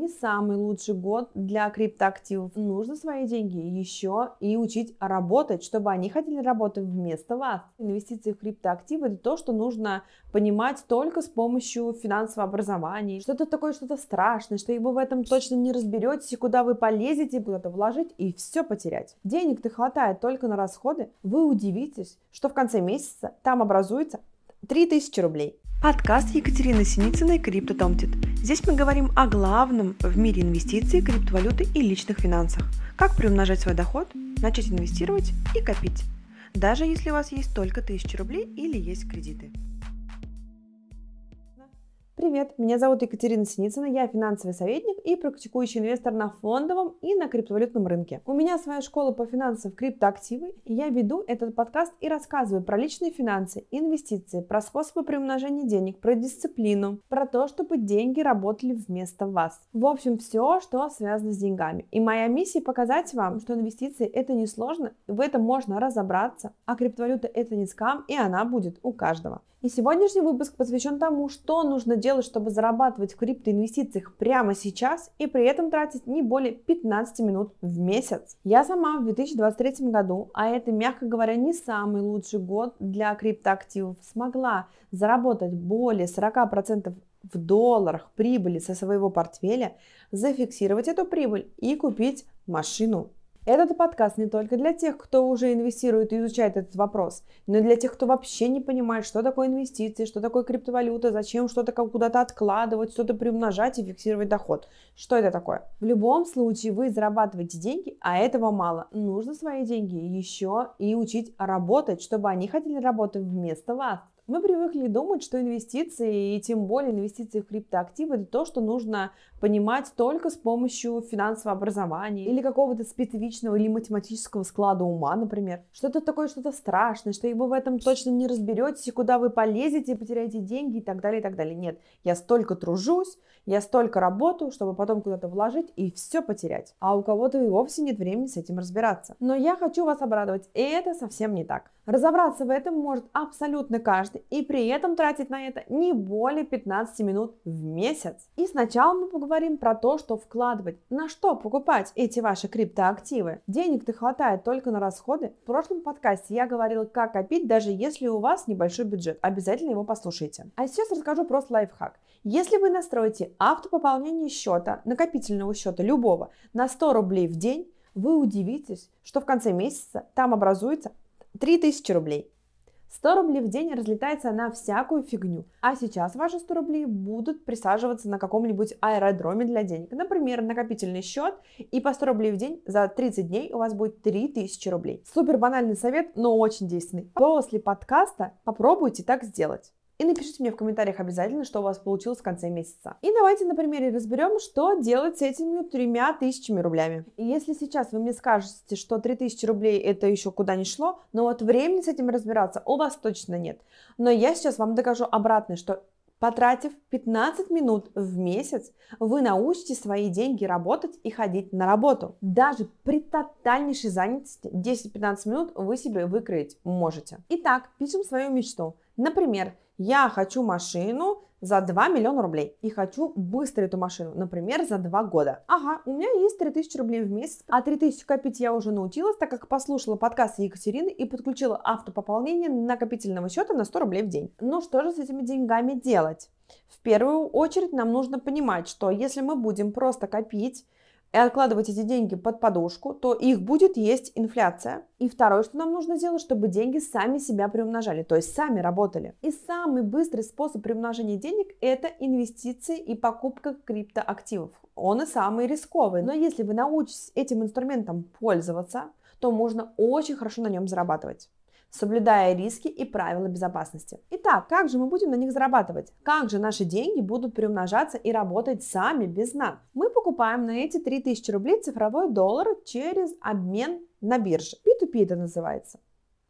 не самый лучший год для криптоактивов. Нужно свои деньги еще и учить работать, чтобы они хотели работать вместо вас. Инвестиции в криптоактивы это то, что нужно понимать только с помощью финансового образования. Что-то такое, что-то страшное, что вы в этом точно не разберетесь, куда вы полезете, куда-то вложить и все потерять. Денег-то хватает только на расходы. Вы удивитесь, что в конце месяца там образуется 3000 рублей. Подкаст Екатерины Синицыной «Крипто Томтит». Здесь мы говорим о главном в мире инвестиций, криптовалюты и личных финансах. Как приумножать свой доход, начать инвестировать и копить. Даже если у вас есть только 1000 рублей или есть кредиты. Привет, меня зовут Екатерина Синицына, я финансовый советник и практикующий инвестор на фондовом и на криптовалютном рынке. У меня своя школа по финансам в криптоактивы, и я веду этот подкаст и рассказываю про личные финансы, инвестиции, про способы приумножения денег, про дисциплину, про то, чтобы деньги работали вместо вас. В общем, все, что связано с деньгами. И моя миссия показать вам, что инвестиции это не сложно, в этом можно разобраться, а криптовалюта это не скам, и она будет у каждого. И сегодняшний выпуск посвящен тому, что нужно делать, чтобы зарабатывать в криптоинвестициях прямо сейчас и при этом тратить не более 15 минут в месяц. Я сама в 2023 году, а это, мягко говоря, не самый лучший год для криптоактивов, смогла заработать более 40% в долларах прибыли со своего портфеля, зафиксировать эту прибыль и купить машину этот подкаст не только для тех, кто уже инвестирует и изучает этот вопрос, но и для тех, кто вообще не понимает, что такое инвестиции, что такое криптовалюта, зачем что-то куда-то откладывать, что-то приумножать и фиксировать доход. Что это такое? В любом случае вы зарабатываете деньги, а этого мало. Нужно свои деньги еще и учить работать, чтобы они хотели работать вместо вас. Мы привыкли думать, что инвестиции, и тем более инвестиции в криптоактивы, это то, что нужно понимать только с помощью финансового образования или какого-то специфичного или математического склада ума, например. Что-то такое, что-то страшное, что вы в этом точно не разберетесь, куда вы полезете, потеряете деньги и так далее, и так далее. Нет, я столько тружусь, я столько работаю, чтобы потом куда-то вложить и все потерять. А у кого-то и вовсе нет времени с этим разбираться. Но я хочу вас обрадовать, и это совсем не так. Разобраться в этом может абсолютно каждый и при этом тратить на это не более 15 минут в месяц. И сначала мы поговорим про то, что вкладывать, на что покупать эти ваши криптоактивы. Денег-то хватает только на расходы. В прошлом подкасте я говорила, как копить, даже если у вас небольшой бюджет. Обязательно его послушайте. А сейчас расскажу просто лайфхак. Если вы настроите автопополнение счета, накопительного счета любого, на 100 рублей в день, вы удивитесь, что в конце месяца там образуется 3000 рублей. 100 рублей в день разлетается на всякую фигню. А сейчас ваши 100 рублей будут присаживаться на каком-нибудь аэродроме для денег. Например, накопительный счет, и по 100 рублей в день за 30 дней у вас будет 3000 рублей. Супер банальный совет, но очень действенный. После подкаста попробуйте так сделать. И напишите мне в комментариях обязательно, что у вас получилось в конце месяца. И давайте на примере разберем, что делать с этими тремя тысячами рублями. И если сейчас вы мне скажете, что 3000 рублей это еще куда не шло, но вот времени с этим разбираться у вас точно нет. Но я сейчас вам докажу обратное, что Потратив 15 минут в месяц, вы научите свои деньги работать и ходить на работу. Даже при тотальнейшей занятости 10-15 минут вы себе выкроить можете. Итак, пишем свою мечту. Например, я хочу машину за 2 миллиона рублей и хочу быстро эту машину, например, за 2 года. Ага, у меня есть 3000 рублей в месяц, а 3000 копить я уже научилась, так как послушала подкаст Екатерины и подключила автопополнение накопительного счета на 100 рублей в день. Ну что же с этими деньгами делать? В первую очередь нам нужно понимать, что если мы будем просто копить, и откладывать эти деньги под подушку, то их будет есть инфляция. И второе, что нам нужно сделать, чтобы деньги сами себя приумножали, то есть сами работали. И самый быстрый способ приумножения денег – это инвестиции и покупка криптоактивов. Он и самый рисковый. Но если вы научитесь этим инструментом пользоваться, то можно очень хорошо на нем зарабатывать соблюдая риски и правила безопасности. Итак, как же мы будем на них зарабатывать? Как же наши деньги будут приумножаться и работать сами без нас? Мы покупаем на эти 3000 рублей цифровой доллар через обмен на бирже. P2P это называется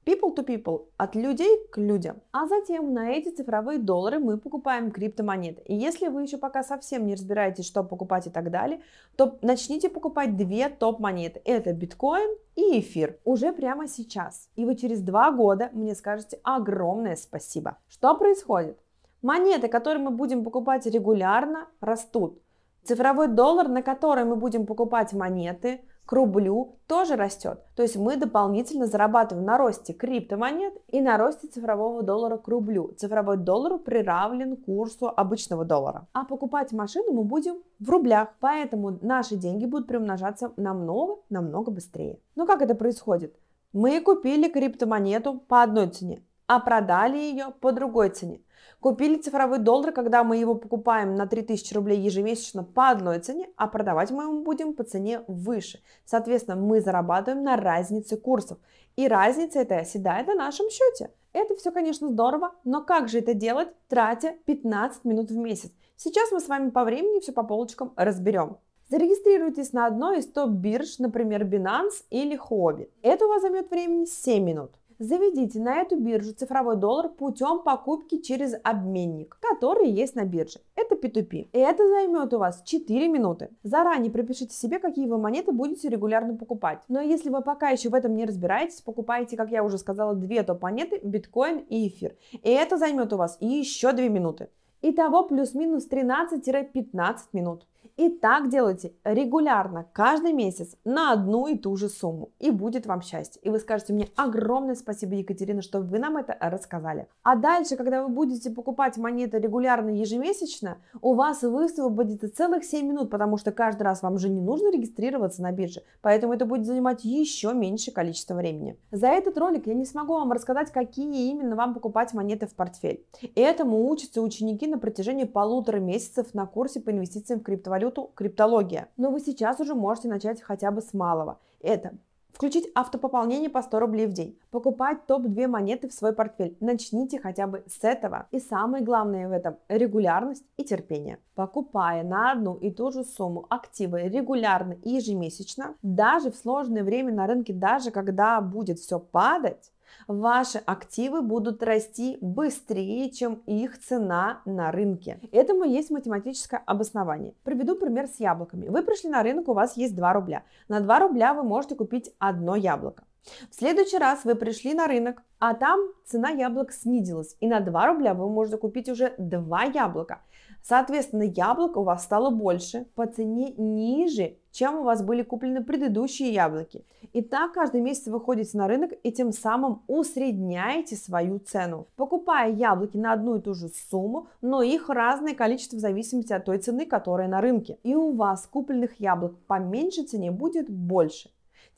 people to people, от людей к людям. А затем на эти цифровые доллары мы покупаем криптомонеты. И если вы еще пока совсем не разбираетесь, что покупать и так далее, то начните покупать две топ-монеты. Это биткоин и эфир. Уже прямо сейчас. И вы через два года мне скажете огромное спасибо. Что происходит? Монеты, которые мы будем покупать регулярно, растут. Цифровой доллар, на который мы будем покупать монеты, к рублю тоже растет. То есть мы дополнительно зарабатываем на росте криптомонет и на росте цифрового доллара к рублю. Цифровой доллар приравнен курсу обычного доллара. А покупать машину мы будем в рублях. Поэтому наши деньги будут приумножаться намного-намного быстрее. Ну как это происходит? Мы купили криптомонету по одной цене, а продали ее по другой цене. Купили цифровой доллар, когда мы его покупаем на 3000 рублей ежемесячно по одной цене, а продавать мы его будем по цене выше. Соответственно, мы зарабатываем на разнице курсов. И разница эта оседает на нашем счете. Это все, конечно, здорово, но как же это делать, тратя 15 минут в месяц? Сейчас мы с вами по времени все по полочкам разберем. Зарегистрируйтесь на одной из топ-бирж, например, Binance или Huobi. Это у вас займет времени 7 минут. Заведите на эту биржу цифровой доллар путем покупки через обменник, который есть на бирже. Это P2P. И это займет у вас 4 минуты. Заранее пропишите себе, какие вы монеты будете регулярно покупать. Но если вы пока еще в этом не разбираетесь, покупайте, как я уже сказала, две топ-монеты, биткоин и эфир. И это займет у вас еще 2 минуты. Итого плюс-минус 13-15 минут. И так делайте регулярно, каждый месяц, на одну и ту же сумму. И будет вам счастье. И вы скажете мне огромное спасибо, Екатерина, что вы нам это рассказали. А дальше, когда вы будете покупать монеты регулярно ежемесячно, у вас высвободится целых 7 минут, потому что каждый раз вам же не нужно регистрироваться на бирже. Поэтому это будет занимать еще меньшее количество времени. За этот ролик я не смогу вам рассказать, какие именно вам покупать монеты в портфель. Этому учатся ученики на протяжении полутора месяцев на курсе по инвестициям в криптовалюту криптология. Но вы сейчас уже можете начать хотя бы с малого. Это Включить автопополнение по 100 рублей в день. Покупать топ-2 монеты в свой портфель. Начните хотя бы с этого. И самое главное в этом – регулярность и терпение. Покупая на одну и ту же сумму активы регулярно и ежемесячно, даже в сложное время на рынке, даже когда будет все падать, ваши активы будут расти быстрее, чем их цена на рынке. Этому есть математическое обоснование. Приведу пример с яблоками. Вы пришли на рынок, у вас есть 2 рубля. На 2 рубля вы можете купить одно яблоко. В следующий раз вы пришли на рынок, а там цена яблок снизилась, и на 2 рубля вы можете купить уже 2 яблока. Соответственно, яблок у вас стало больше, по цене ниже, чем у вас были куплены предыдущие яблоки. И так каждый месяц вы ходите на рынок и тем самым усредняете свою цену, покупая яблоки на одну и ту же сумму, но их разное количество в зависимости от той цены, которая на рынке. И у вас купленных яблок по меньшей цене будет больше.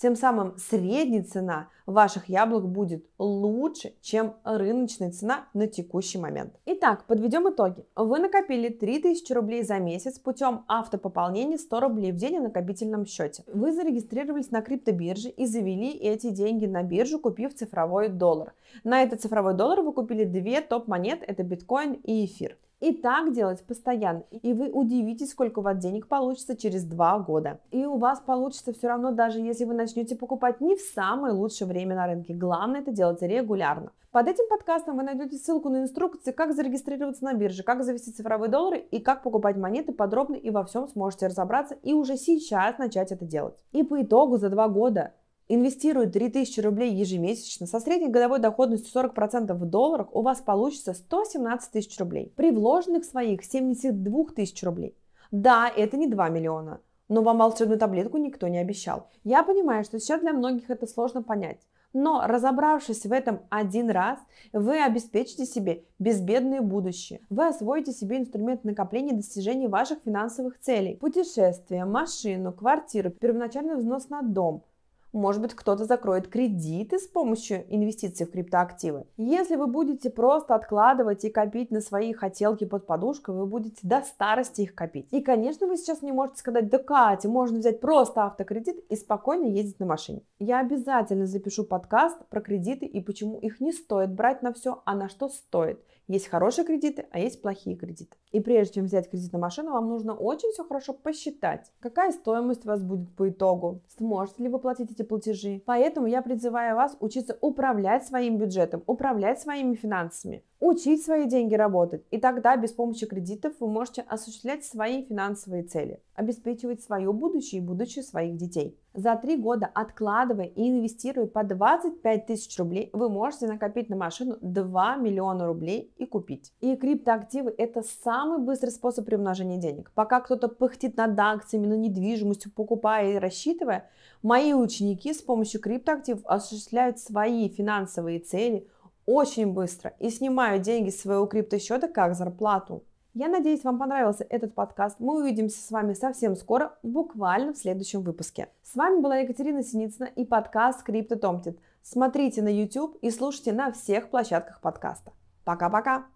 Тем самым средняя цена ваших яблок будет лучше, чем рыночная цена на текущий момент. Итак, подведем итоги. Вы накопили 3000 рублей за месяц путем автопополнения 100 рублей в день на накопительном счете. Вы зарегистрировались на криптобирже и завели эти деньги на биржу, купив цифровой доллар. На этот цифровой доллар вы купили две топ-монет, это биткоин и эфир. И так делать постоянно. И вы удивитесь, сколько у вас денег получится через два года. И у вас получится все равно, даже если вы начнете покупать не в самое лучшее время на рынке. Главное это делать регулярно. Под этим подкастом вы найдете ссылку на инструкции, как зарегистрироваться на бирже, как завести цифровые доллары и как покупать монеты подробно и во всем сможете разобраться и уже сейчас начать это делать. И по итогу за два года инвестирует 3000 рублей ежемесячно со средней годовой доходностью 40% в долларах, у вас получится 117 тысяч рублей. При вложенных своих 72 тысяч рублей. Да, это не 2 миллиона, но вам волшебную таблетку никто не обещал. Я понимаю, что сейчас для многих это сложно понять. Но разобравшись в этом один раз, вы обеспечите себе безбедное будущее. Вы освоите себе инструмент накопления и достижения ваших финансовых целей. Путешествия, машину, квартиру, первоначальный взнос на дом – может быть, кто-то закроет кредиты с помощью инвестиций в криптоактивы. Если вы будете просто откладывать и копить на свои хотелки под подушкой, вы будете до старости их копить. И, конечно, вы сейчас не можете сказать, да, Катя, можно взять просто автокредит и спокойно ездить на машине. Я обязательно запишу подкаст про кредиты и почему их не стоит брать на все, а на что стоит. Есть хорошие кредиты, а есть плохие кредиты. И прежде чем взять кредит на машину, вам нужно очень все хорошо посчитать, какая стоимость у вас будет по итогу, сможете ли вы платить эти платежи. Поэтому я призываю вас учиться управлять своим бюджетом, управлять своими финансами. Учить свои деньги работать. И тогда без помощи кредитов вы можете осуществлять свои финансовые цели, обеспечивать свое будущее и будущее своих детей. За три года, откладывая и инвестируя по 25 тысяч рублей, вы можете накопить на машину 2 миллиона рублей и купить. И криптоактивы – это самый быстрый способ приумножения денег. Пока кто-то пыхтит над акциями, на недвижимостью, покупая и рассчитывая, мои ученики с помощью криптоактивов осуществляют свои финансовые цели – очень быстро и снимаю деньги с своего криптосчета как зарплату. Я надеюсь, вам понравился этот подкаст. Мы увидимся с вами совсем скоро, буквально в следующем выпуске. С вами была Екатерина Синицына и подкаст Крипто Томтит. Смотрите на YouTube и слушайте на всех площадках подкаста. Пока-пока!